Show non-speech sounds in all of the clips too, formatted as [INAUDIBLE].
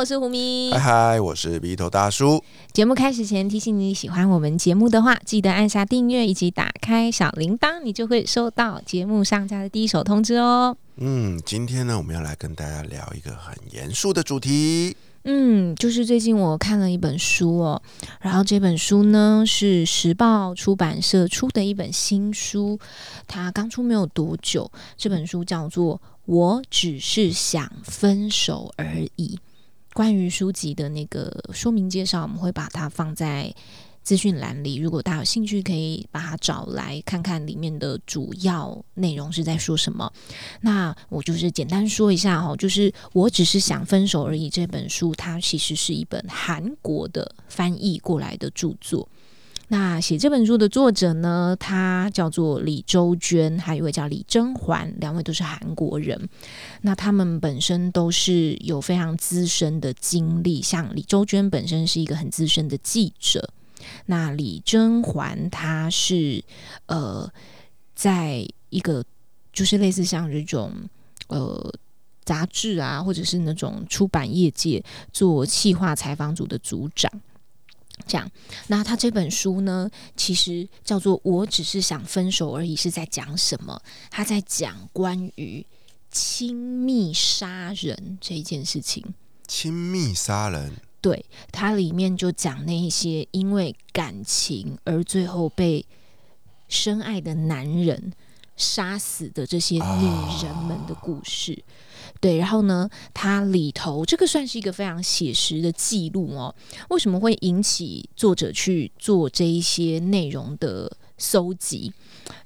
我是胡咪。嗨嗨，我是鼻头大叔。节目开始前提醒你，喜欢我们节目的话，记得按下订阅以及打开小铃铛，你就会收到节目上架的第一手通知哦。嗯，今天呢，我们要来跟大家聊一个很严肃的主题。嗯，就是最近我看了一本书哦，然后这本书呢是时报出版社出的一本新书，它刚出没有多久。这本书叫做。我只是想分手而已。关于书籍的那个说明介绍，我们会把它放在资讯栏里。如果大家有兴趣，可以把它找来看看里面的主要内容是在说什么。那我就是简单说一下哈，就是我只是想分手而已。这本书它其实是一本韩国的翻译过来的著作。那写这本书的作者呢，他叫做李周娟，还有一位叫李甄嬛，两位都是韩国人。那他们本身都是有非常资深的经历，像李周娟本身是一个很资深的记者，那李甄嬛她是呃，在一个就是类似像这种呃杂志啊，或者是那种出版业界做企划采访组的组长。这样，那他这本书呢，其实叫做《我只是想分手而已》，是在讲什么？他在讲关于亲密杀人这一件事情。亲密杀人，对，它里面就讲那一些因为感情而最后被深爱的男人杀死的这些女人们的故事。对，然后呢，它里头这个算是一个非常写实的记录哦。为什么会引起作者去做这一些内容的搜集？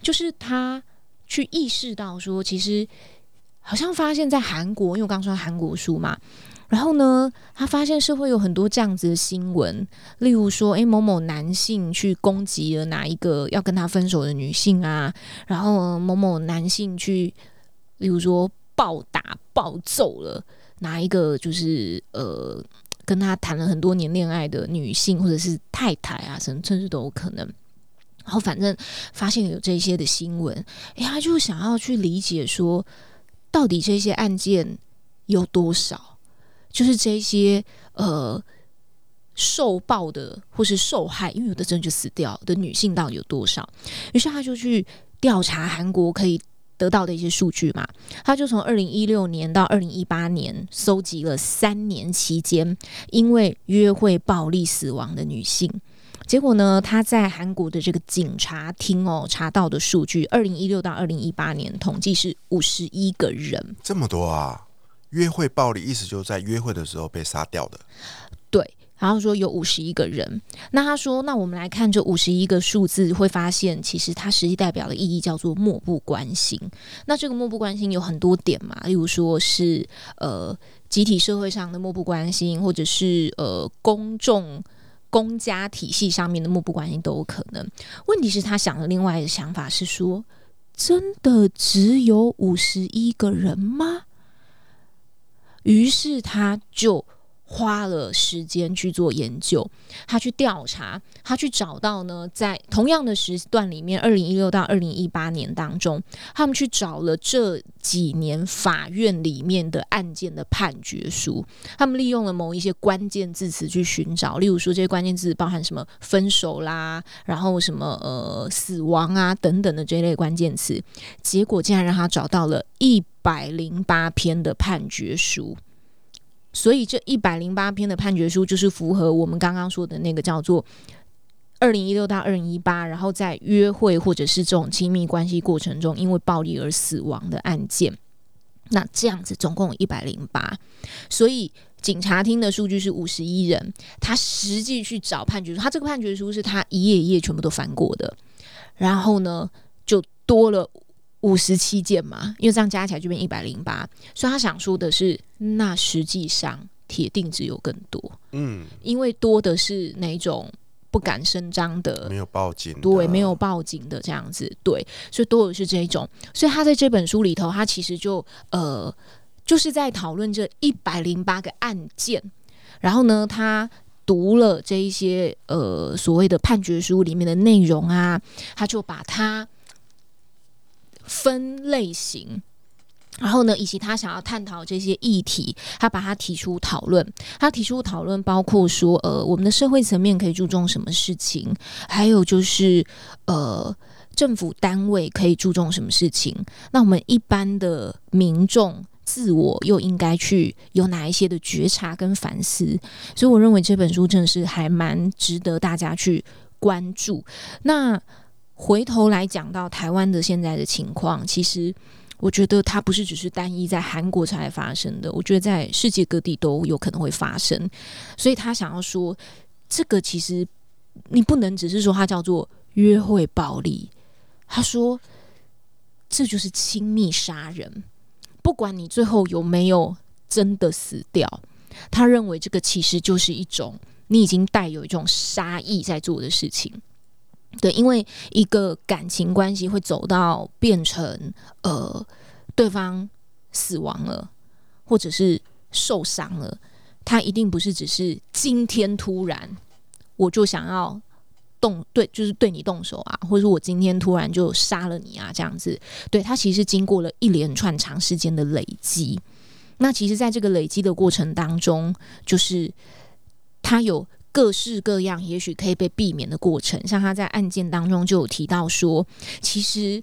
就是他去意识到说，其实好像发现，在韩国，因为我刚说韩国书嘛，然后呢，他发现社会有很多这样子的新闻，例如说，诶，某某男性去攻击了哪一个要跟他分手的女性啊，然后某某男性去，例如说。暴打暴揍了哪一个？就是呃，跟他谈了很多年恋爱的女性，或者是太太啊，甚甚至都有可能。然后反正发现有这些的新闻，哎，他就想要去理解说，到底这些案件有多少？就是这些呃受暴的或是受害，因为有的真的就死掉的女性到底有多少？于是他就去调查韩国可以。得到的一些数据嘛，他就从二零一六年到二零一八年搜集了三年期间因为约会暴力死亡的女性，结果呢，他在韩国的这个警察厅哦查到的数据，二零一六到二零一八年统计是五十一个人，这么多啊！约会暴力意思就是在约会的时候被杀掉的，对。然后说有五十一个人，那他说，那我们来看这五十一个数字，会发现其实它实际代表的意义叫做漠不关心。那这个漠不关心有很多点嘛，例如说是呃集体社会上的漠不关心，或者是呃公众公家体系上面的漠不关心都有可能。问题是，他想的另外一个想法是说，真的只有五十一个人吗？于是他就。花了时间去做研究，他去调查，他去找到呢，在同样的时段里面，二零一六到二零一八年当中，他们去找了这几年法院里面的案件的判决书，他们利用了某一些关键字词去寻找，例如说这些关键字包含什么分手啦，然后什么呃死亡啊等等的这一类关键词，结果竟然让他找到了一百零八篇的判决书。所以这一百零八篇的判决书就是符合我们刚刚说的那个叫做二零一六到二零一八，然后在约会或者是这种亲密关系过程中因为暴力而死亡的案件。那这样子总共一百零八，所以警察厅的数据是五十一人，他实际去找判决书，他这个判决书是他一页一页全部都翻过的，然后呢就多了。五十七件嘛，因为这样加起来就变一百零八，所以他想说的是，那实际上铁定只有更多，嗯，因为多的是哪种不敢声张的，没有报警，对，没有报警的这样子，对，所以多的是这一种。所以他在这本书里头，他其实就呃，就是在讨论这一百零八个案件，然后呢，他读了这一些呃所谓的判决书里面的内容啊，他就把它分类型。然后呢，以及他想要探讨这些议题，他把它提出讨论。他提出讨论包括说，呃，我们的社会层面可以注重什么事情，还有就是，呃，政府单位可以注重什么事情。那我们一般的民众自我又应该去有哪一些的觉察跟反思？所以我认为这本书真的是还蛮值得大家去关注。那回头来讲到台湾的现在的情况，其实。我觉得它不是只是单一在韩国才发生的，我觉得在世界各地都有可能会发生。所以他想要说，这个其实你不能只是说它叫做约会暴力。他说，这就是亲密杀人，不管你最后有没有真的死掉，他认为这个其实就是一种你已经带有一种杀意在做的事情。对，因为一个感情关系会走到变成呃，对方死亡了，或者是受伤了，他一定不是只是今天突然我就想要动对，就是对你动手啊，或者我今天突然就杀了你啊，这样子。对他其实经过了一连串长时间的累积，那其实在这个累积的过程当中，就是他有。各式各样，也许可以被避免的过程，像他在案件当中就有提到说，其实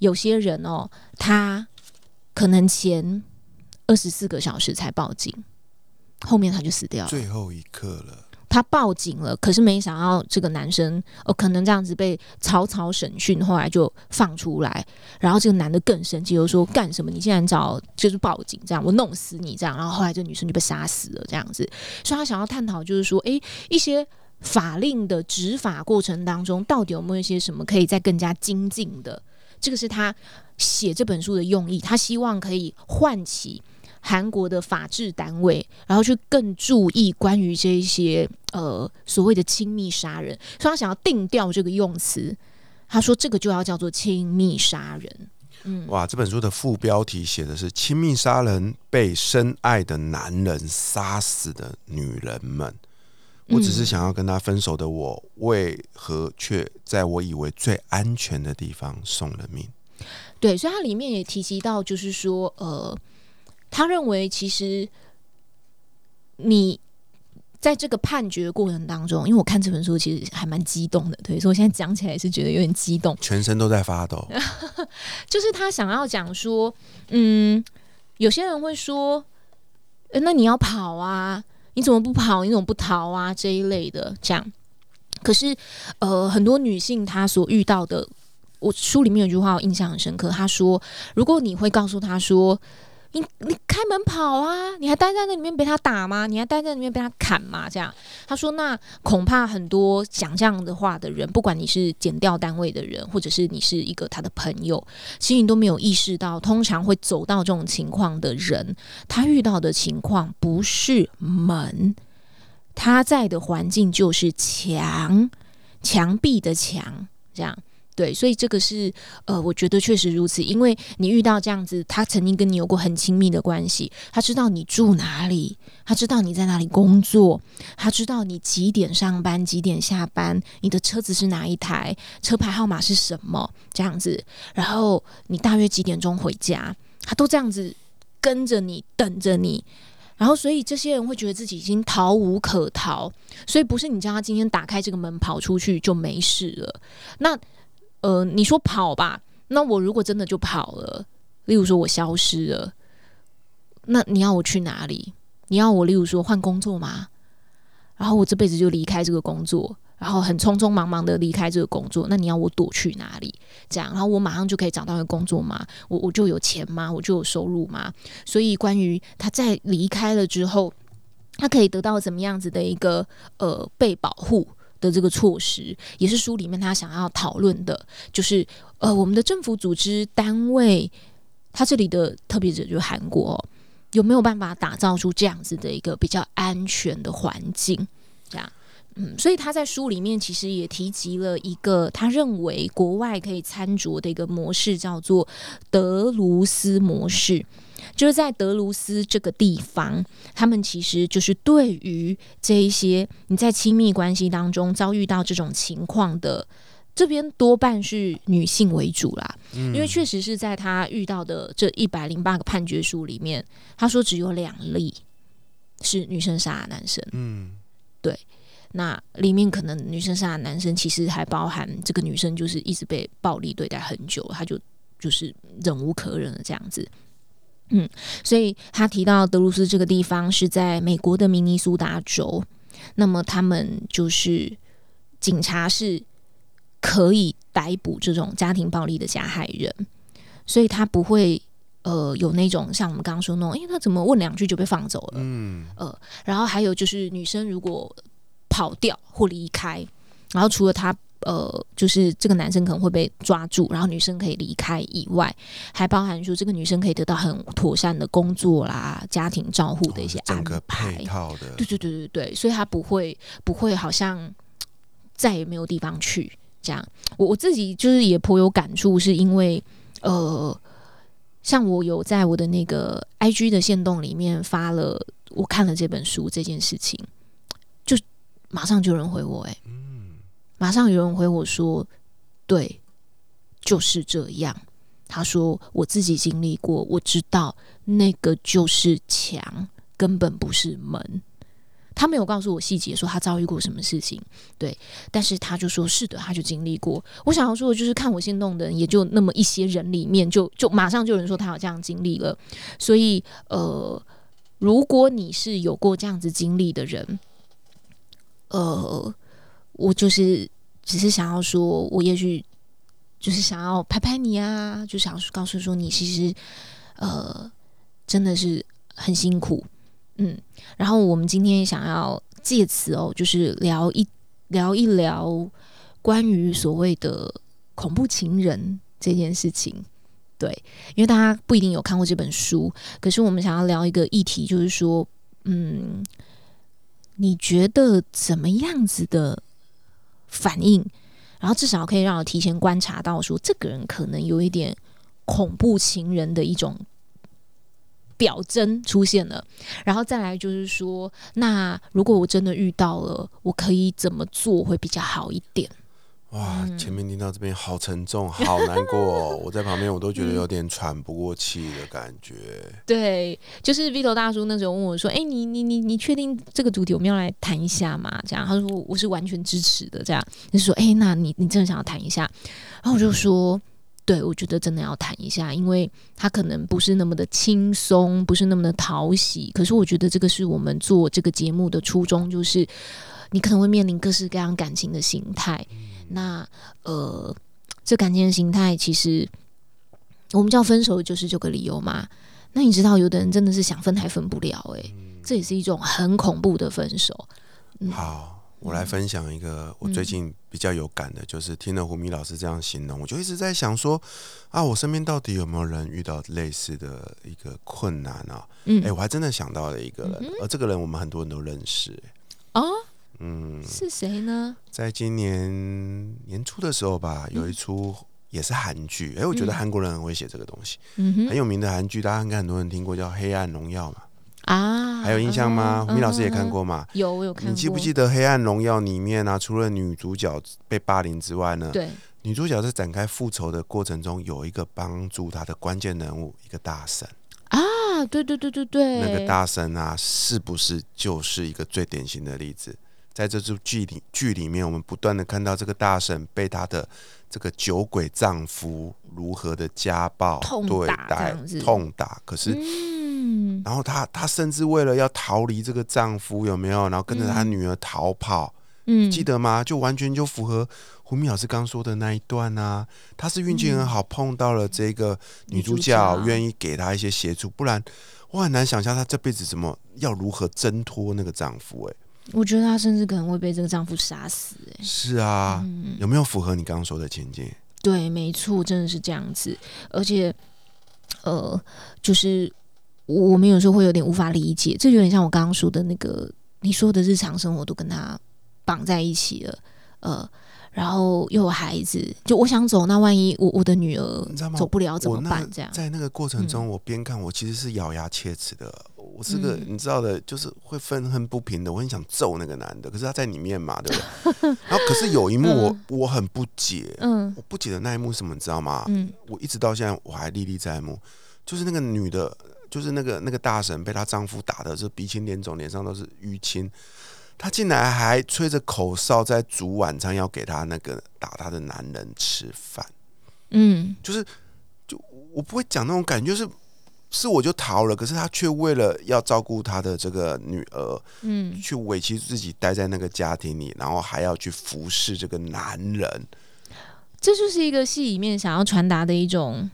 有些人哦，他可能前二十四个小时才报警，后面他就死掉了，最后一刻了。他报警了，可是没想到这个男生哦，可能这样子被草草审讯，后来就放出来。然后这个男的更生气，就说：“干什么？你竟然找就是报警，这样我弄死你这样。”然后后来这女生就被杀死了，这样子。所以他想要探讨，就是说，诶，一些法令的执法过程当中，到底有没有一些什么可以再更加精进的？这个是他写这本书的用意。他希望可以唤起。韩国的法制单位，然后去更注意关于这一些呃所谓的亲密杀人，所以他想要定调这个用词。他说这个就要叫做亲密杀人。嗯，哇，这本书的副标题写的是“亲密杀人被深爱的男人杀死的女人们”。我只是想要跟他分手的我，为何却在我以为最安全的地方送了命？对，所以它里面也提及到，就是说呃。他认为，其实你在这个判决过程当中，因为我看这本书其实还蛮激动的，对，所以我现在讲起来是觉得有点激动，全身都在发抖。[LAUGHS] 就是他想要讲说，嗯，有些人会说，那你要跑啊，你怎么不跑？你怎么不逃啊？这一类的这样。可是，呃，很多女性她所遇到的，我书里面有句话我印象很深刻，她说，如果你会告诉她说。你你开门跑啊！你还待在那里面被他打吗？你还待在里面被他砍吗？这样他说，那恐怕很多讲这样的话的人，不管你是减掉单位的人，或者是你是一个他的朋友，其实你都没有意识到，通常会走到这种情况的人，他遇到的情况不是门，他在的环境就是墙，墙壁的墙，这样。对，所以这个是呃，我觉得确实如此，因为你遇到这样子，他曾经跟你有过很亲密的关系，他知道你住哪里，他知道你在哪里工作，他知道你几点上班、几点下班，你的车子是哪一台，车牌号码是什么，这样子，然后你大约几点钟回家，他都这样子跟着你，等着你，然后所以这些人会觉得自己已经逃无可逃，所以不是你叫他今天打开这个门跑出去就没事了，那。呃，你说跑吧，那我如果真的就跑了，例如说我消失了，那你要我去哪里？你要我例如说换工作吗？然后我这辈子就离开这个工作，然后很匆匆忙忙的离开这个工作，那你要我躲去哪里？这样，然后我马上就可以找到一个工作吗？我我就有钱吗？我就有收入吗？所以关于他在离开了之后，他可以得到怎么样子的一个呃被保护？的这个措施也是书里面他想要讨论的，就是呃，我们的政府组织单位，他这里的特别者就是韩国，有没有办法打造出这样子的一个比较安全的环境？这样嗯，所以他在书里面其实也提及了一个他认为国外可以参酌的一个模式，叫做德卢斯模式。就是在德鲁斯这个地方，他们其实就是对于这一些你在亲密关系当中遭遇到这种情况的，这边多半是女性为主啦。因为确实是在他遇到的这一百零八个判决书里面，他说只有两例是女生杀男生。嗯，对。那里面可能女生杀男生，其实还包含这个女生就是一直被暴力对待很久，她就就是忍无可忍了这样子。嗯，所以他提到德鲁斯这个地方是在美国的明尼苏达州，那么他们就是警察是可以逮捕这种家庭暴力的加害人，所以他不会呃有那种像我们刚刚说那种，哎，他怎么问两句就被放走了？嗯，呃，然后还有就是女生如果跑掉或离开，然后除了他。呃，就是这个男生可能会被抓住，然后女生可以离开以外，还包含说这个女生可以得到很妥善的工作啦、家庭照护的一些安排。配套的，对对对对对，所以他不会不会好像再也没有地方去这样。我我自己就是也颇有感触，是因为呃，像我有在我的那个 IG 的线动里面发了我看了这本书这件事情，就马上就有人回我，哎。马上有人回我说：“对，就是这样。”他说：“我自己经历过，我知道那个就是墙，根本不是门。”他没有告诉我细节，说他遭遇过什么事情。对，但是他就说：“是的，他就经历过。”我想要说的就是，看我心动的人也就那么一些人里面，就就马上就有人说他有这样经历了。所以，呃，如果你是有过这样子经历的人，呃。我就是只是想要说，我也许就是想要拍拍你啊，就想告诉说你其实呃真的是很辛苦，嗯。然后我们今天想要借此哦，就是聊一聊一聊关于所谓的恐怖情人这件事情，对，因为大家不一定有看过这本书，可是我们想要聊一个议题，就是说，嗯，你觉得怎么样子的？反应，然后至少可以让我提前观察到，说这个人可能有一点恐怖情人的一种表征出现了。然后再来就是说，那如果我真的遇到了，我可以怎么做会比较好一点？哇，前面听到这边好沉重，[LAUGHS] 好难过，我在旁边我都觉得有点喘不过气的感觉。[LAUGHS] 对，就是 Vito 大叔那时候问我说：“哎，你你你你确定这个主题我们要来谈一下吗？”这样他说我是完全支持的。这样就说：“哎，那你你真的想要谈一下？”然后我就说：“对，我觉得真的要谈一下，因为他可能不是那么的轻松，不是那么的讨喜。可是我觉得这个是我们做这个节目的初衷，就是你可能会面临各式各样感情的形态。”那呃，这感情的形态，其实我们叫分手就是这个理由嘛。那你知道，有的人真的是想分还分不了，哎，这也是一种很恐怖的分手。好，我来分享一个我最近比较有感的，就是听了胡米老师这样形容，我就一直在想说啊，我身边到底有没有人遇到类似的一个困难啊？嗯，哎，我还真的想到了一个人，而这个人我们很多人都认识，哦。嗯，是谁呢？在今年年初的时候吧，有一出也是韩剧。哎，我觉得韩国人很会写这个东西，很有名的韩剧，大家应该很多人听过，叫《黑暗荣耀》嘛。啊，还有印象吗？胡明老师也看过嘛？有，我有看。你记不记得《黑暗荣耀》里面呢？除了女主角被霸凌之外呢？对，女主角在展开复仇的过程中，有一个帮助她的关键人物，一个大神。啊，对对对对对，那个大神啊，是不是就是一个最典型的例子？在这出剧里剧里面，我们不断的看到这个大婶被她的这个酒鬼丈夫如何的家暴对待、痛打。可是，然后她她甚至为了要逃离这个丈夫，有没有？然后跟着她女儿逃跑。嗯，记得吗？就完全就符合胡明老师刚说的那一段啊。她是运气很好，碰到了这个女主角，愿意给她一些协助。不然，我很难想象她这辈子怎么要如何挣脱那个丈夫。哎。我觉得她甚至可能会被这个丈夫杀死。哎，是啊，有没有符合你刚刚说的情节？对，没错，真的是这样子。而且，呃，就是我们有时候会有点无法理解，这有点像我刚刚说的那个，你说的日常生活都跟他绑在一起了，呃，然后又有孩子，就我想走，那万一我我的女儿走不了怎么办？这样，在那个过程中，我边看，我其实是咬牙切齿的。我是个嗯你知道的，就是会愤恨不平的。我很想揍那个男的，可是他在里面嘛，对不对？[LAUGHS] 然后可是有一幕我我很不解，嗯我不解的那一幕是什么，你知道吗？嗯我一直到现在我还历历在目，就是那个女的，就是那个那个大婶被她丈夫打的，是鼻青脸肿，脸上都是淤青。她竟然还吹着口哨在煮晚餐，要给她那个打她的男人吃饭。嗯就是就我不会讲那种感觉，就是是我就逃了，可是他却为了要照顾他的这个女儿，嗯，去委屈自己待在那个家庭里，然后还要去服侍这个男人。这就是一个戏里面想要传达的一种。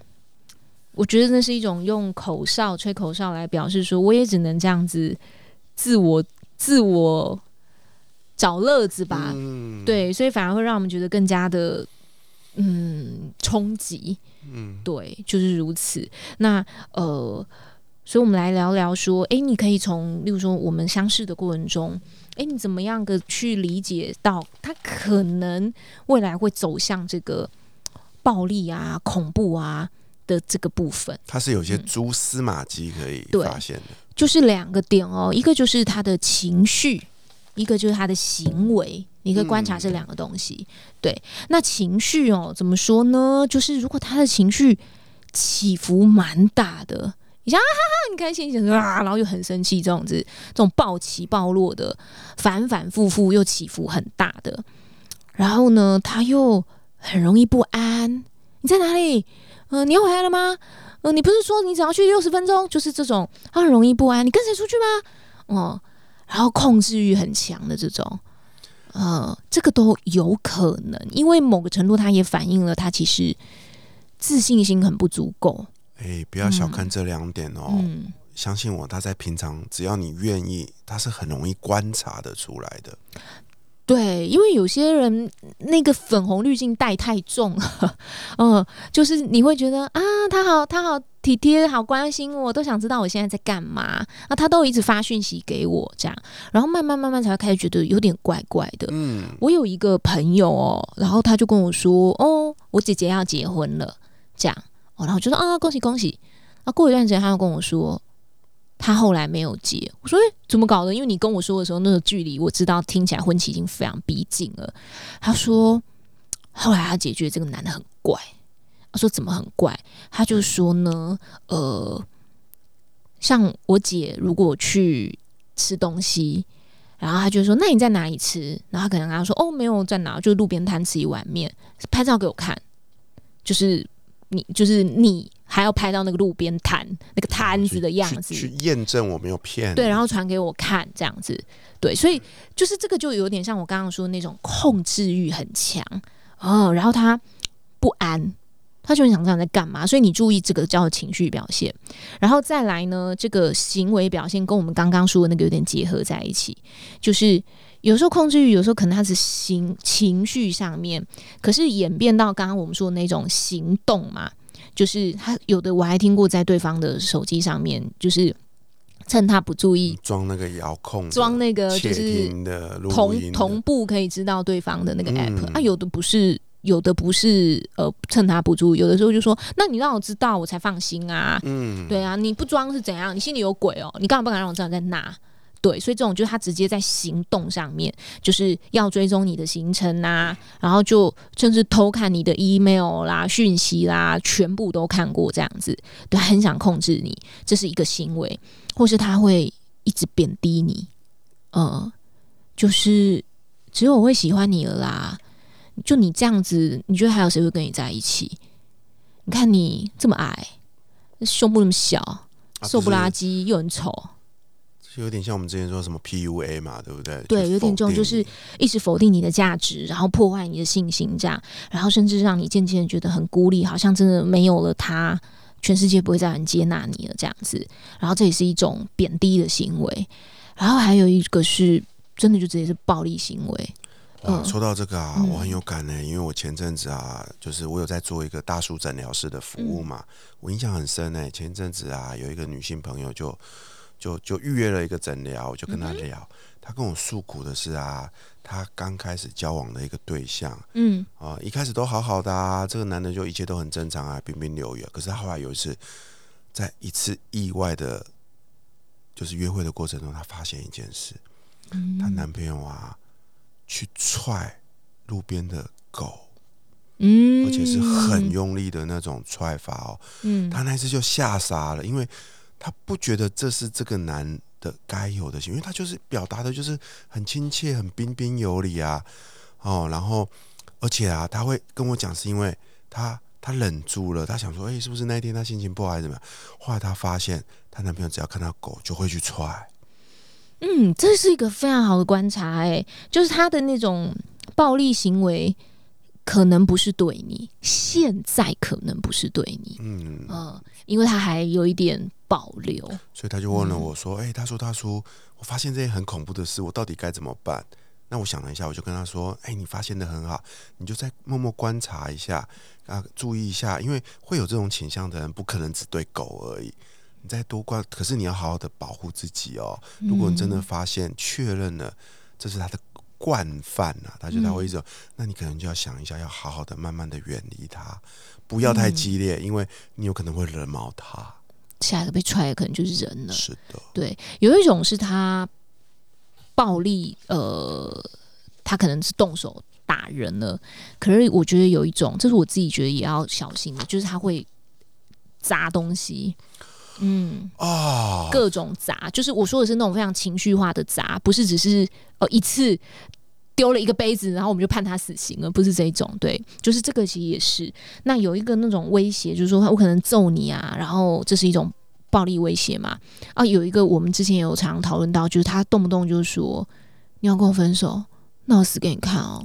我觉得那是一种用口哨、吹口哨来表示说，我也只能这样子自我、自我找乐子吧。嗯，对，所以反而会让我们觉得更加的嗯冲击。嗯，对，就是如此。那呃，所以我们来聊聊说，诶，你可以从，例如说我们相识的过程中，诶，你怎么样的去理解到他可能未来会走向这个暴力啊、恐怖啊的这个部分？他是有些蛛丝马迹可以发现的。就是两个点哦，一个就是他的情绪，一个就是他的行为。你可以观察这两个东西。对，那情绪哦，怎么说呢？就是如果他的情绪起伏蛮大的，你像啊哈哈很开心，啊，然后又很生气，这种子，这种暴起暴落的，反反复复又起伏很大的，然后呢，他又很容易不安。你在哪里？嗯、你要回来了吗？呃，你不是说你只要去六十分钟？就是这种，他很容易不安。你跟谁出去吗？哦、然后控制欲很强的这种，呃，这个都有可能，因为某个程度，它也反映了他其实自信心很不足够。哎、不要小看这两点哦。嗯，相信我，他在平常只要你愿意，他是很容易观察的出来的。对，因为有些人那个粉红滤镜带太重了，嗯，[LAUGHS] 就是你会觉得啊，他好，他好体贴，好关心我，都想知道我现在在干嘛，那，他都一直发讯息给我这样，然后慢慢慢慢才会开始觉得有点怪怪的。嗯，我有一个朋友哦，然后他就跟我说，哦，我姐姐要结婚了，这样，哦，然后我就说啊，恭喜恭喜。啊，过一段时间他又跟我说，他后来没有结。我说，诶、怎么搞的？因为你跟我说的时候，那个距离我知道听起来婚期已经非常逼近了。他说，后来他姐觉得这个男的很怪。他说怎么很怪？他就说呢，呃，像我姐如果去吃东西，然后他就说：“那你在哪里吃？”然后他可能跟他说：“哦，没有在哪，就路边摊吃一碗面，拍照给我看。”就是你，就是你还要拍到那个路边摊那个摊子的样子，去去验证我没有骗。对，然后传给我看，这样子，对，所以就是这个就有点像我刚刚说的那种控制欲很强哦，然后他不安，他就很想知道你在干嘛，所以你注意这个叫情绪表现，然后再来呢，这个行为表现跟我们刚刚说的那个有点结合在一起，就是有时候控制欲，有时候可能他是行情绪上面，可是演变到刚刚我们说的那种行动嘛，就是他有的我还听过在对方的手机上面，就是趁他不注意，装那个遥控，装那个就窃是同音同步可以知道对方的那个 app、嗯啊，有的不是。有的不是呃，趁他不注意，有的时候就说，那你让我知道，我才放心啊。嗯，对啊，你不装是怎样？你心里有鬼哦？你干嘛不敢让我知道在哪？对，所以这种就是他直接在行动上面，就是要追踪你的行程啊、然后就甚至偷看你的 email 啦、讯息啦，全部都看过这样子，对，很想控制你，这是一个行为，或是他会一直贬低你，呃，就是只有我会喜欢你了啦，就你这样子，你觉得还有谁会跟你在一起？你看你这么矮，胸部那么小。啊瘦不拉是几又很丑，就有点像我们之前说什么 PUA 嘛，对不对？对，有点这种就是一直否定你的价值，然后破坏你的信心，这样，然后甚至让你渐渐地觉得很孤立，好像真的没有了他，全世界不会再有人接纳你了这样子。然后这也是一种贬低的行为，然后还有一个是真的就直接是暴力行为，哇，嗯。说到这个啊，嗯。我很有感呢、因为我前阵子啊，就是我有在做一个大叔诊疗室的服务嘛，嗯我印象很深呢、前阵子啊，有一个女性朋友就就就预约了一个诊疗，我就跟她聊。她跟我诉苦的是啊，她刚开始交往的一个对象，嗯。啊，一开始都好好的啊，这个男的就一切都很正常啊，彬彬有礼。可是他后来有一次，在一次意外的，就是约会的过程中，她发现一件事，嗯。她男朋友啊，去踹路边的狗，嗯而且是很用力的那种踹法哦。嗯他那次就吓傻了，因为他不觉得这是这个男的该有的行为，因为他就是表达的就是很亲切、很彬彬有礼啊，哦，然后而且啊，他会跟我讲，是因为他他忍住了，他想说，哎、是不是那一天他心情不好还是怎么样？后来他发现，她男朋友只要看到狗就会去踹，嗯，这是一个非常好的观察、哎，就是他的那种暴力行为，可能不是对你，现在可能不是对你，嗯，嗯，因为他还有一点保留，所以他就问了我说，哎、他说大叔，我发现这些很恐怖的事，我到底该怎么办？那我想了一下，我就跟他说：“哎、你发现的很好，你就再默默观察一下啊，注意一下，因为会有这种倾向的人，不可能只对狗而已。你再多观，可是你要好好的保护自己哦。如果你真的发现确认了这是他的惯犯啊，他就他会一直，那你可能就要想一下，要好好的慢慢的远离他，不要太激烈，因为你有可能会惹毛他。下一个被踹的可能就是人了。是的，对，有一种是他暴力，呃，他可能是动手打人了，可是我觉得有一种，这是我自己觉得也要小心的，就是他会砸东西，嗯，啊，各种砸，就是我说的是那种非常情绪化的砸，不是只是呃一次。丢了一个杯子，然后我们就判他死刑了，不是这种，对，就是这个其实也是。那有一个那种威胁，就是说我可能揍你啊，然后这是一种暴力威胁嘛。啊，有一个我们之前也有常常讨论到，就是他动不动就说你要跟我分手，那我死给你看哦。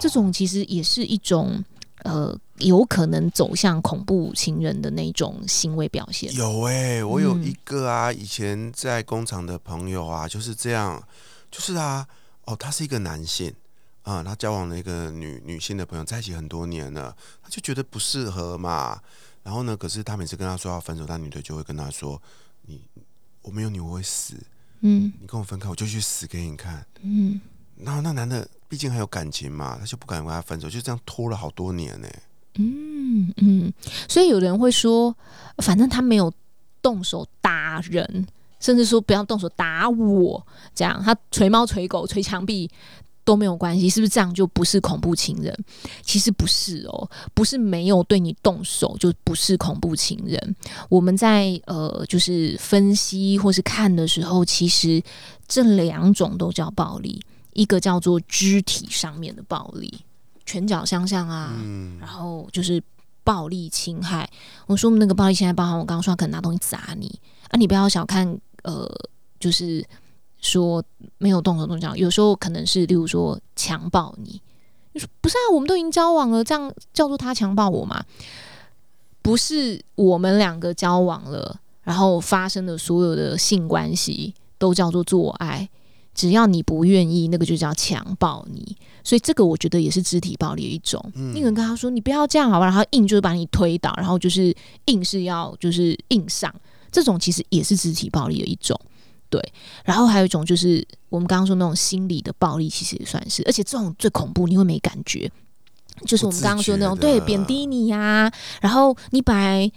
这种其实也是一种呃，有可能走向恐怖情人的那种行为表现。有哎、我有嗯一个啊，以前在工厂的朋友啊，就是这样，就是啊，哦，他是一个男性啊、他交往了一个女女性的朋友，在一起很多年了，他就觉得不适合嘛。然后呢，可是他每次跟他说要分手，那女的就会跟他说：“你我没有你我会死，嗯你跟我分开我就去死给你看。嗯，”然后那男的毕竟还有感情嘛，他就不敢跟他分手，就这样拖了好多年呢、嗯嗯，所以有人会说，反正他没有动手打人，甚至说不要动手打我，这样他捶猫捶狗捶墙壁都没有关系，是不是这样就不是恐怖情人？其实不是哦，不是没有对你动手就不是恐怖情人。我们在呃就是分析或是看的时候，其实这两种都叫暴力，一个叫做肢体上面的暴力，拳脚相向啊，嗯然后就是暴力侵害。我说那个暴力侵害包含我刚刚说他可能拿东西砸你啊，你不要小看呃，就是说没有动手动脚，有时候可能是例如说强暴你。你说不是啊，我们都已经交往了，这样叫做他强暴我吗？不是我们两个交往了，然后发生的所有的性关系都叫做做爱，只要你不愿意，那个就叫强暴你。所以这个我觉得也是肢体暴力的一种。嗯。你可能跟他说你不要这样好吧，然后硬就是把你推倒，然后就是硬是要就是硬上，这种其实也是肢体暴力的一种。对，然后还有一种就是我们刚刚说那种心理的暴力，其实也算是，而且这种最恐怖，你会没感觉，就是我们刚刚说那种对贬低你呀、然后你本来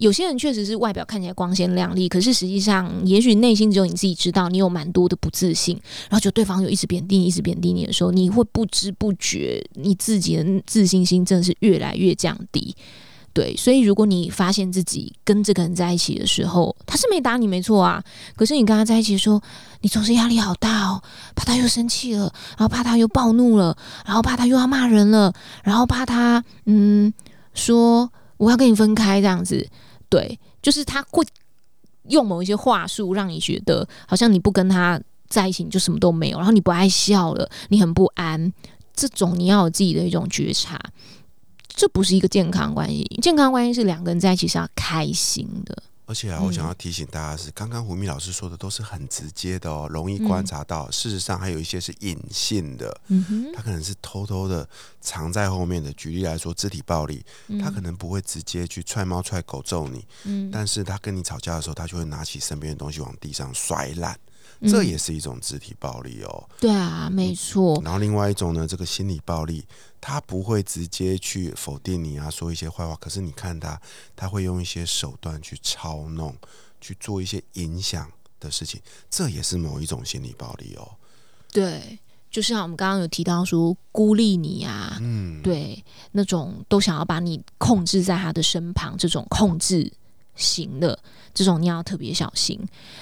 有些人确实是外表看起来光鲜亮丽，可是实际上，也许内心只有你自己知道，你有蛮多的不自信。然后就对方有一直贬低你，一直贬低你的时候，你会不知不觉，你自己的自信心真的是越来越降低。对，所以如果你发现自己跟这个人在一起的时候，他是没打你没错啊，可是你跟他在一起的时候，你总是压力好大哦，怕他又生气了，然后怕他又暴怒了，然后怕他又要骂人了，然后怕他嗯说我要跟你分开这样子，对，就是他会用某一些话术让你觉得好像你不跟他在一起你就什么都没有，然后你不爱笑了，你很不安，这种你要有自己的一种觉察。这不是一个健康关系，健康关系是两个人在一起是要开心的。而且啊，我想要提醒大家是，刚刚胡蜜老师说的都是很直接的哦，容易观察到。事实上，还有一些是隐性的，他可能是偷偷的藏在后面的。举例来说，肢体暴力，他可能不会直接去踹猫踹狗揍你，嗯但是他跟你吵架的时候，他就会拿起身边的东西往地上摔烂，这也是一种肢体暴力哦。对啊，没错，然后另外一种呢，这个心理暴力，他不会直接去否定你啊，说一些坏话，可是你看他，他会用一些手段去操弄，去做一些影响的事情，这也是某一种心理暴力哦。对，就像我们刚刚有提到说孤立你啊，嗯，对，那种都想要把你控制在他的身旁，这种控制型的这种你要特别小心。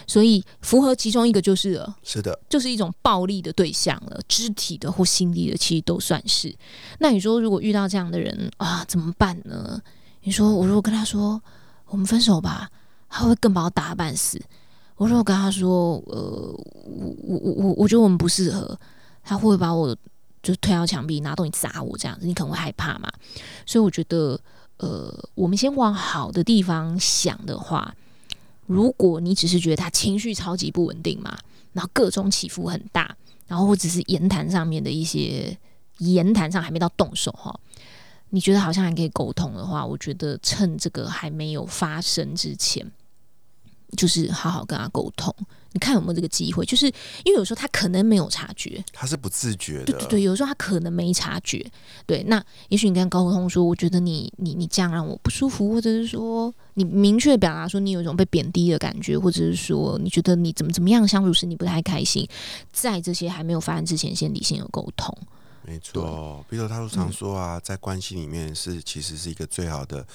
所以符合其中一个就是了，是的，就是一种暴力的对象了，肢体的或心理的，其实都算是。那你说如果遇到这样的人啊，怎么办呢？你说我如果跟他说我们分手吧，他会更把我打半死。我如果跟他说，呃，我我我我我觉得我们不适合，他会把我就推到墙壁，拿东西砸我这样子，你可能会害怕嘛。所以我觉得，呃，我们先往好的地方想的话，如果你只是觉得他情绪超级不稳定嘛，然后各种起伏很大，然后或者是言谈上面的一些言谈上还没到动手哈，你觉得好像还可以沟通的话，我觉得趁这个还没有发生之前。就是好好跟他沟通，你看有没有这个机会？就是因为有时候他可能没有察觉，他是不自觉的，对对对，有时候他可能没察觉。对，那也许你跟他沟通说，我觉得你你你这样让我不舒服，或者是说你明确表达说你有一种被贬低的感觉，或者是说你觉得你怎么怎么样相处时你不太开心，在这些还没有发生之前，先理性的沟通。没错。比如他都常说啊，在关系里面是其实是一个最好的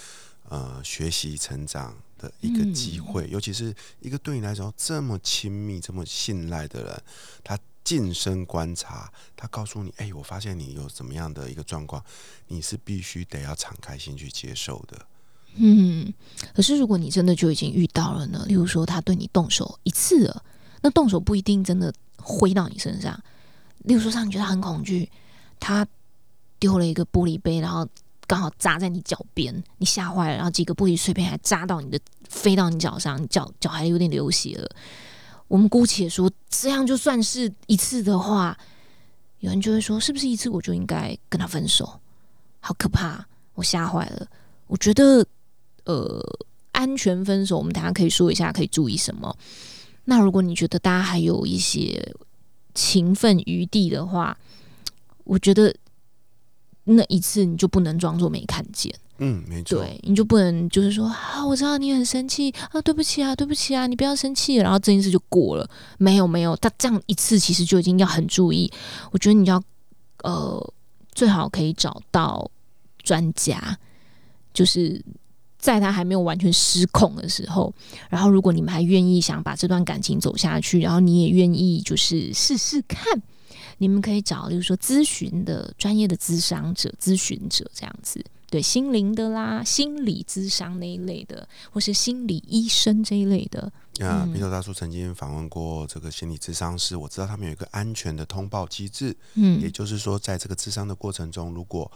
呃学习成长。的一个机会，尤其是一个对你来说这么亲密、这么信赖的人，他近身观察，他告诉你：“哎、我发现你有怎么样的一个状况，你是必须得要敞开心去接受的。嗯，可是如果你真的就已经遇到了呢？例如说他对你动手一次了，那动手不一定真的挥到你身上。例如说让你觉得很恐惧，他丢了一个玻璃杯，然后刚好砸在你脚边，你吓坏了，然后几个玻璃碎片还扎到你的，飞到你脚上，你脚脚还有点流血了。我们姑且说这样就算是一次的话，有人就会说，是不是一次我就应该跟他分手？好可怕，我吓坏了。我觉得，呃，安全分手，我们大家可以说一下，可以注意什么？那如果你觉得大家还有一些情分余地的话，我觉得那一次你就不能装作没看见。嗯，没错，对，你就不能就是说啊，我知道你很生气啊，对不起啊，对不起啊，你不要生气，然后这件事就过了。没有没有，他这样一次其实就已经要很注意。我觉得你要呃，最好可以找到专家，就是在他还没有完全失控的时候，然后如果你们还愿意想把这段感情走下去，然后你也愿意就是试试看。你们可以找，例如说咨询的专业的咨商者、咨询者这样子，对心灵的啦、心理咨商那一类的，或是心理医生这一类的。啊，嗯皮头大叔曾经访问过这个心理咨商师，我知道他们有一个安全的通报机制，嗯也嗯就是说，在这个咨商的过程中，如果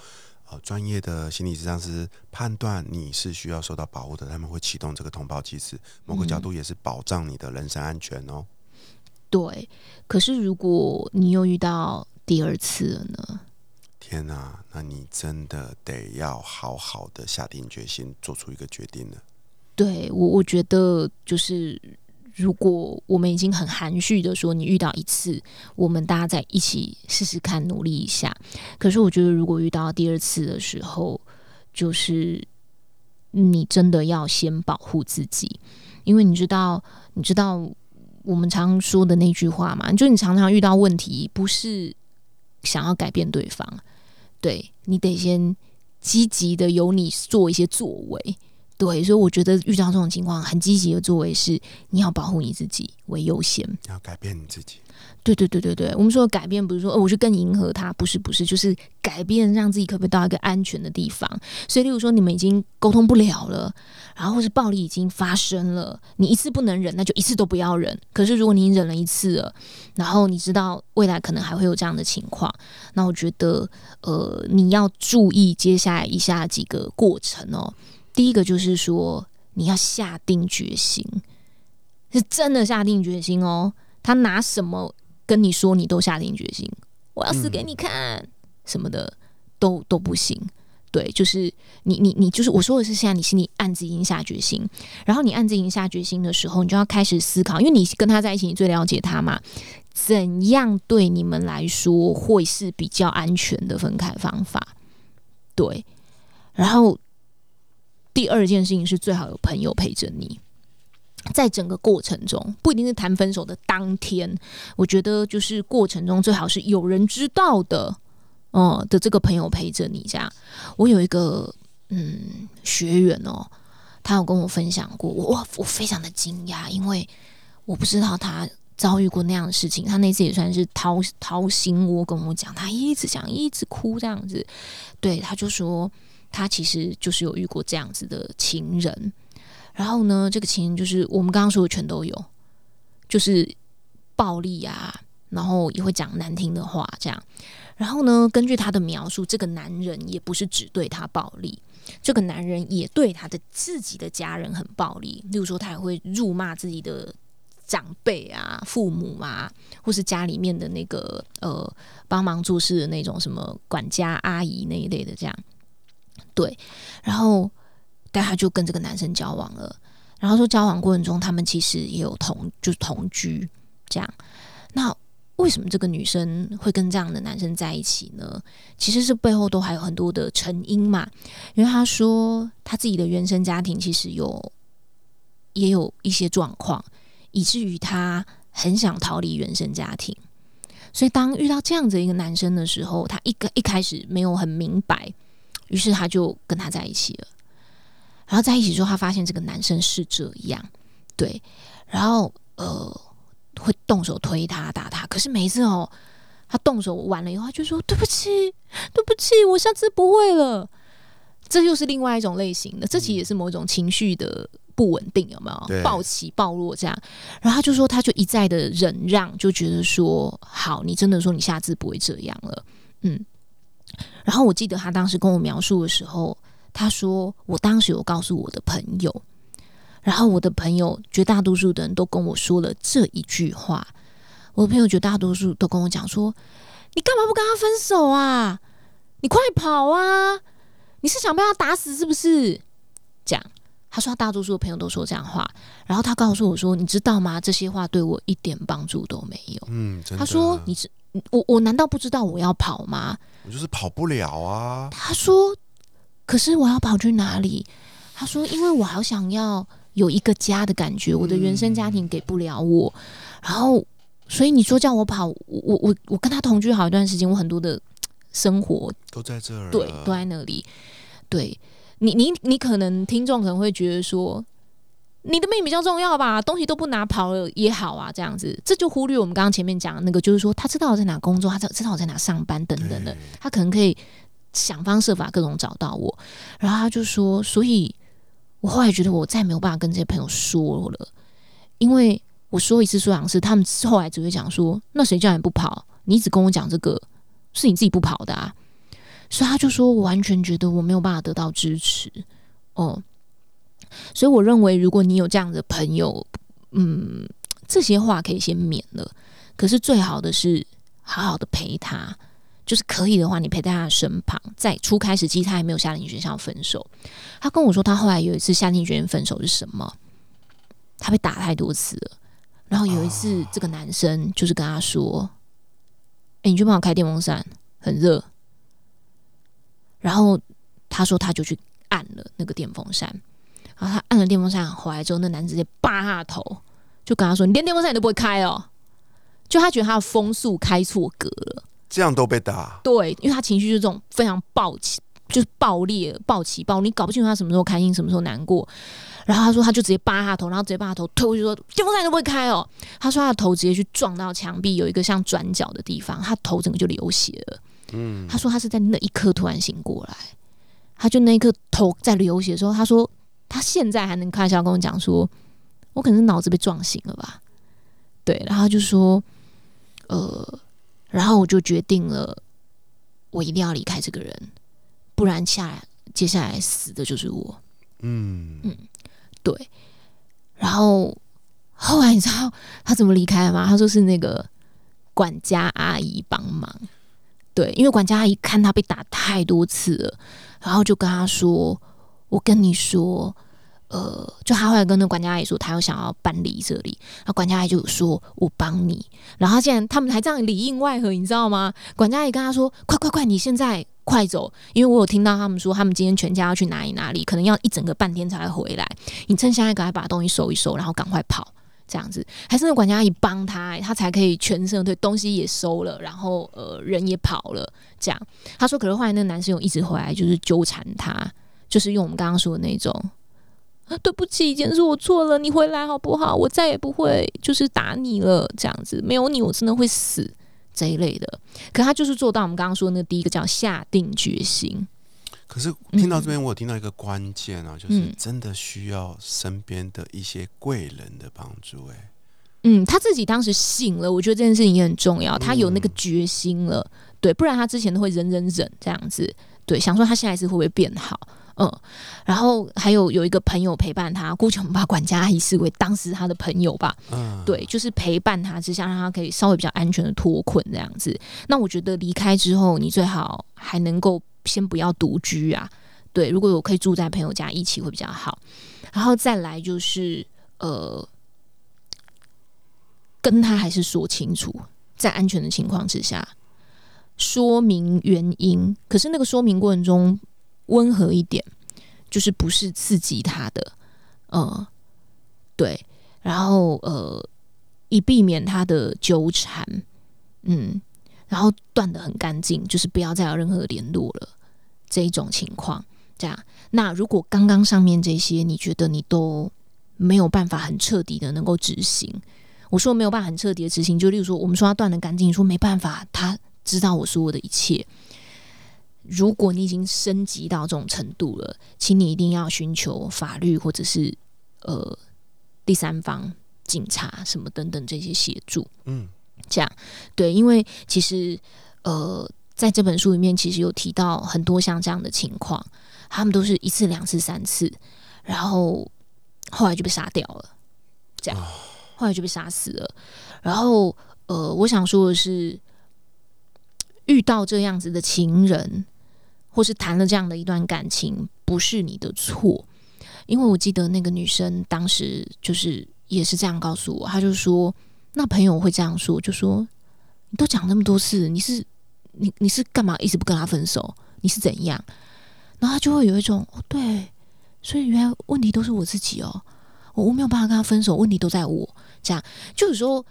呃专业的心理咨商师判断你是需要受到保护的，他们会启动这个通报机制，某个角度也是保障你的人身安全哦。对。可是如果你又遇到第二次了呢？天哪、那你真的得要好好的下定决心，做出一个决定了。对我，我觉得就是，如果我们已经很含蓄的说，你遇到一次，我们大家再一起试试看，努力一下。可是我觉得，如果遇到第二次的时候，就是你真的要先保护自己，因为你知道，你知道我们常说的那句话嘛，就你常常遇到问题，不是想要改变对方，对你得先积极的由你做一些作为。对，所以我觉得遇到这种情况，很积极的作为是你要保护你自己为优先。要改变你自己，对对对对对，我们说改变不是说、哦、我去更迎合他，不是不是，就是改变让自己可不可以到一个安全的地方。所以，例如说你们已经沟通不了了，然后或是暴力已经发生了，你一次不能忍，那就一次都不要忍。可是如果你忍了一次了，然后你知道未来可能还会有这样的情况，那我觉得呃你要注意接下来以下几个过程哦。第一个就是说，你要下定决心，是真的下定决心哦。他拿什么跟你说，你都下定决心，我要死给你看，什么的都都不行。对，就是你你你，就是我说的是，现在你心里暗自已经下决心，然后你暗自已经下决心的时候，你就要开始思考，因为你跟他在一起，你最了解他嘛，怎样对你们来说会是比较安全的分开方法？对，然后第二件事情是最好有朋友陪着你，在整个过程中，不一定是谈分手的当天，我觉得就是过程中最好是有人知道的。哦的这个朋友陪着你，这样。我有一个嗯学员哦，他有跟我分享过，我我非常的惊讶，因为我不知道他遭遇过那样的事情。他那次也算是掏掏心窝跟我讲，他一直讲，一直哭这样子。对，他就说他其实就是有遇过这样子的情人，然后呢，这个情人就是我们刚刚说的全都有，就是暴力啊，然后也会讲难听的话这样。然后呢？根据他的描述，这个男人也不是只对他暴力，这个男人也对他的自己的家人很暴力。例如说，他也会辱骂自己的长辈啊、父母啊，或是家里面的那个呃帮忙做事的那种什么管家阿姨那一类的。这样对，然后但他就跟这个男生交往了。然后说交往过程中，他们其实也有同就是同居这样。那为什么这个女生会跟这样的男生在一起呢？其实是背后都还有很多的成因嘛。因为她说她自己的原生家庭其实有也有一些状况，以至于她很想逃离原生家庭。所以当遇到这样子一个男生的时候，她一个一开始没有很明白，于是她就跟他在一起了。然后在一起之后，他发现这个男生是这样，对，然后呃。会动手推他打他，可是每一次哦，他动手完了以后，他就说对不起，对不起，我下次不会了。这又是另外一种类型的，这其实也是某种情绪的不稳定，有没有？暴起暴落这样。然后他就说，他就一再的忍让，就觉得说好，你真的说你下次不会这样了，嗯。然后我记得他当时跟我描述的时候，他说我当时有告诉我的朋友。然后我的朋友绝大多数的人都跟我说了这一句话，我的朋友绝大多数都跟我讲说：“你干嘛不跟他分手啊？你快跑啊！你是想被他打死是不是？”这样，他说他大多数的朋友都说这样话，然后他告诉我说：“你知道吗？这些话对我一点帮助都没有。”嗯，他说：“你知我，我难道不知道我要跑吗？我就是跑不了啊。”他说：“可是我要跑去哪里？”他说：“因为我好想要。”有一个家的感觉，我的原生家庭给不了我，然后所以你说叫我跑，我我我我跟他同居好一段时间，我很多的生活都在这儿，对，都在那里。对你，你你可能听众可能会觉得说，你的命比较重要吧，东西都不拿跑了也好啊，这样子，这就忽略我们刚刚前面讲的那个，就是说他知道我在哪工作，他知知道我在哪上班等等的，他可能可以想方设法各种找到我，然后他就说，所以。我后来觉得我再没有办法跟这些朋友说了，因为我说一次说两次，他们后来只会讲说：“那谁叫你不跑？你一直跟我讲这个，是你自己不跑的啊！”所以他就说我完全觉得我没有办法得到支持哦。所以我认为，如果你有这样的朋友，嗯，这些话可以先免了。可是最好的是好好的陪他。就是可以的话，你陪在他身旁。在初开始期，他还没有下定决心要分手。他跟我说，他后来有一次下定决心分手是什么？他被打太多次了。然后有一次，这个男生就是跟他说：“哎，你去帮我开电风扇，很热。”然后他说，他就去按了那个电风扇。然后他按了电风扇回来之后，那男直接扒他的头，就跟他说：“你连电风扇你都不会开哦！”就他觉得他的风速开错格了。这样都被打，对，因为他情绪就是这种非常暴起，就是爆裂、暴起、暴，你搞不清楚他什么时候开心，什么时候难过。然后他说，他就直接扒他头，然后直接把他头推过去，说电风扇都不会开哦。他说他的头直接去撞到墙壁，有一个像转角的地方，他头整个就流血了。嗯，他说他是在那一刻突然醒过来，他就那一刻头在流血的时候，他说他现在还能开玩笑跟我讲说，我可能是脑子被撞醒了吧？对，然后就说，呃。然后我就决定了，我一定要离开这个人，不然下接下来死的就是我。嗯嗯，对，然后后来你知道他怎么离开的吗？他说是那个管家阿姨帮忙。对，因为管家阿姨看他被打太多次了，然后就跟他说：“我跟你说。”呃，就他后来跟那管家阿姨说，他又想要搬离这里，那管家阿姨就说：“我帮你。”然后他竟然他们还这样里应外合，你知道吗？管家阿姨跟他说：“快快快，你现在快走，因为我有听到他们说，他们今天全家要去哪里哪里，可能要一整个半天才会回来。你趁现在赶快把东西收一收，然后赶快跑，这样子。还是那管家阿姨帮他，他才可以全身对东西也收了，然后呃人也跑了。这样他说，可是后来那个男生又一直回来，就是纠缠他，就是用我们刚刚说的那种。”对不起，以前是我错了，你回来好不好？我再也不会就是打你了，这样子没有你，我真的会死这一类的。可他就是做到我们刚刚说那第一个叫下定决心。可是听到这边，我有听到一个关键啊，就是真的需要身边的一些贵人的帮助。哎，嗯，他自己当时醒了，我觉得这件事情也很重要，他有那个决心了，对，不然他之前都会忍忍忍这样子，对，想说他下一次会不会变好。嗯，然后还有有一个朋友陪伴他，姑且我们把管家阿姨视为当时他的朋友吧。嗯，对，就是陪伴他之下，让他可以稍微比较安全的脱困这样子。那我觉得离开之后，你最好还能够先不要独居啊。对，如果有可以住在朋友家一起会比较好。然后再来就是呃，跟他还是说清楚，在安全的情况之下说明原因。可是那个说明过程中。温和一点，就是不是刺激他的，嗯，对，然后呃，以避免他的纠缠，嗯，然后断的很干净，就是不要再有任何联络了，这一种情况，这样。那如果刚刚上面这些，你觉得你都没有办法很彻底的能够执行，我说没有办法很彻底的执行，就例如说，我们说他断的干净，说没办法，他知道我说我的一切。如果你已经升级到这种程度了，请你一定要寻求法律或者是呃第三方、警察什么等等这些协助。嗯，这样对，因为其实呃在这本书里面，其实有提到很多像这样的情况，他们都是一次、两次、三次，然后后来就被杀掉了，这样后来就被杀死了。然后呃，我想说的是，遇到这样子的情人。或是谈了这样的一段感情，不是你的错，因为我记得那个女生当时就是也是这样告诉我，她就说，那朋友会这样说，就说你都讲那么多次，你是你你是干嘛一直不跟他分手？你是怎样？然后他就会有一种哦，对，所以原来问题都是我自己哦，我我没有办法跟他分手，问题都在我，这样就是说，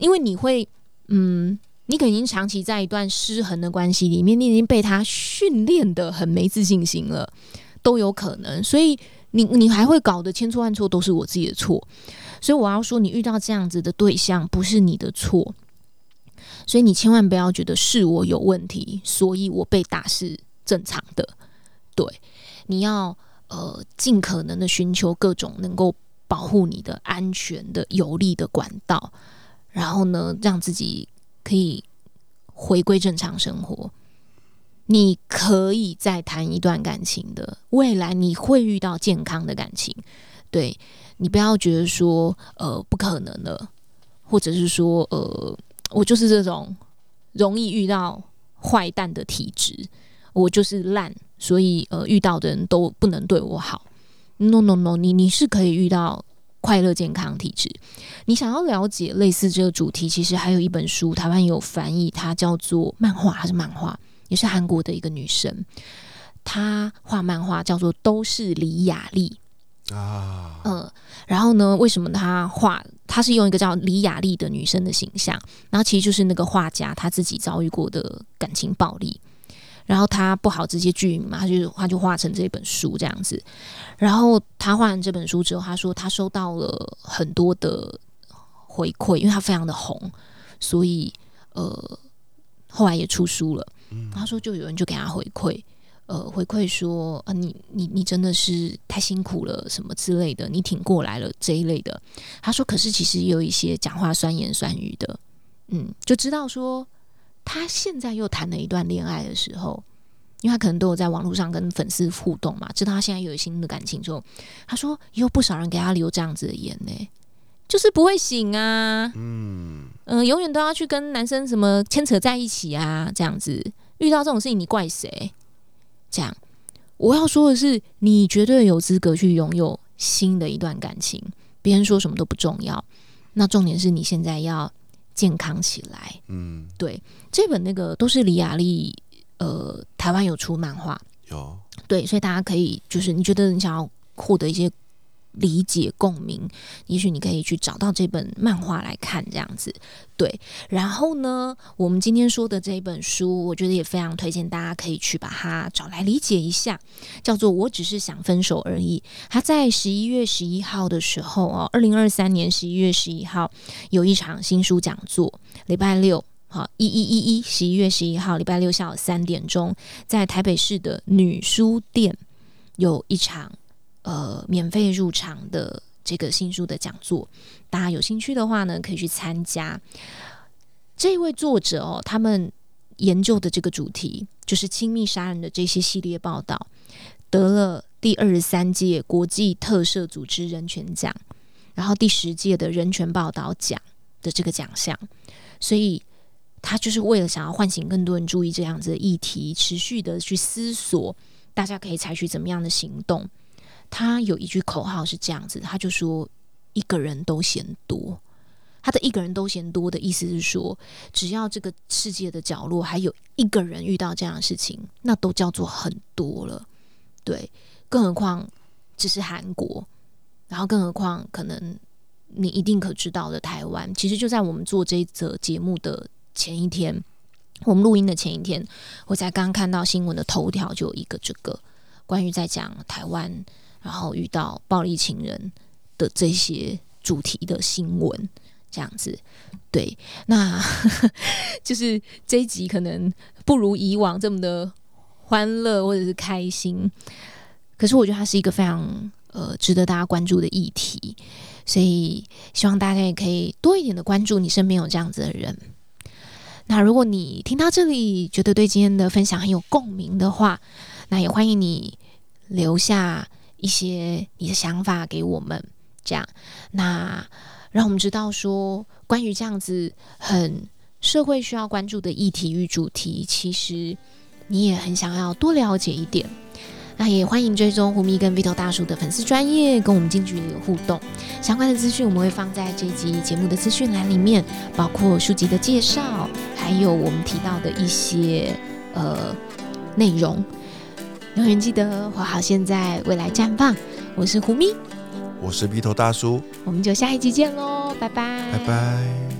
因为你会嗯。你肯定长期在一段失衡的关系里面，你已经被他训练的很没自信心了，都有可能。所以你你还会搞得千错万错都是我自己的错。所以我要说，你遇到这样子的对象不是你的错，所以你千万不要觉得是我有问题，所以我被打是正常的。对，你要呃尽可能的寻求各种能够保护你的安全的有利的管道，然后呢，让自己。可以回归正常生活，你可以再谈一段感情的未来，你会遇到健康的感情。对你不要觉得说呃不可能了，或者是说呃我就是这种容易遇到坏蛋的体质，我就是烂，所以呃遇到的人都不能对我好。No No No，你你是可以遇到。快乐健康体质，你想要了解类似这个主题，其实还有一本书，台湾有翻译，它叫做漫画还是漫画，也是韩国的一个女生，她画漫画叫做都是李雅丽啊，嗯，然后呢，为什么她画？她是用一个叫李雅丽的女生的形象，然后其实就是那个画家他自己遭遇过的感情暴力。然后他不好直接剧名嘛，他就他就画成这本书这样子。然后他画完这本书之后，他说他收到了很多的回馈，因为他非常的红，所以呃后来也出书了。他说就有人就给他回馈，呃回馈说啊你你你真的是太辛苦了什么之类的，你挺过来了这一类的。他说可是其实也有一些讲话酸言酸语的，嗯，就知道说。他现在又谈了一段恋爱的时候，因为他可能都有在网络上跟粉丝互动嘛，知道他现在又有新的感情之后，他说有不少人给他留这样子的言呢，就是不会醒啊，嗯。嗯，永远都要去跟男生什么牵扯在一起啊，这样子遇到这种事情你怪谁？这样。我要说的是，你绝对有资格去拥有新的一段感情，别人说什么都不重要，那重点是你现在要健康起来。嗯，对，这本那个都是李雅丽。呃，台湾有出漫画，有对，所以大家可以就是你觉得你想要获得一些理解共鸣，也许你可以去找到这本漫画来看，这样子对。然后呢，我们今天说的这一本书，我觉得也非常推荐大家可以去把它找来理解一下，叫做《我只是想分手而已》。他在十一月十一号的时候哦，二零二三年十一月十一号有一场新书讲座，礼拜六。好，一一一一十一月十一号，礼拜六下午三点钟，在台北市的女书店有一场呃免费入场的这个新书的讲座，大家有兴趣的话呢，可以去参加。这位作者哦，他们研究的这个主题就是亲密杀人的这些系列报道，得了第二十三届国际特赦组织人权奖，然后第十届的人权报道奖的这个奖项，所以。他就是为了想要唤醒更多人注意这样子的议题，持续的去思索，大家可以采取怎么样的行动。他有一句口号是这样子，他就说：“一个人都嫌多。”他的“一个人都嫌多”的意思是说，只要这个世界的角落还有一个人遇到这样的事情，那都叫做很多了。对，更何况只是韩国，然后更何况可能你一定可知道的台湾，其实就在我们做这一则节目的。前一天，我们录音的前一天，我才刚看到新闻的头条，就有一个这个关于在讲台湾，然后遇到暴力情人的这些主题的新闻，这样子。对，那 [LAUGHS] 就是这一集可能不如以往这么的欢乐或者是开心，可是我觉得它是一个非常呃值得大家关注的议题，所以希望大家也可以多一点的关注你身边有这样子的人。那如果你听到这里，觉得对今天的分享很有共鸣的话，那也欢迎你留下一些你的想法给我们，这样，那让我们知道说，关于这样子很社会需要关注的议题与主题，其实你也很想要多了解一点。那也欢迎追踪胡咪跟 Vito 大叔的粉丝专业，跟我们近距离的互动。相关的资讯我们会放在这集节目的资讯栏里面，包括书籍的介绍，还有我们提到的一些呃内容。永远记得活好现在，未来绽放。我是胡咪，我是 Vito 大叔，我们就下一集见喽，拜拜，拜拜。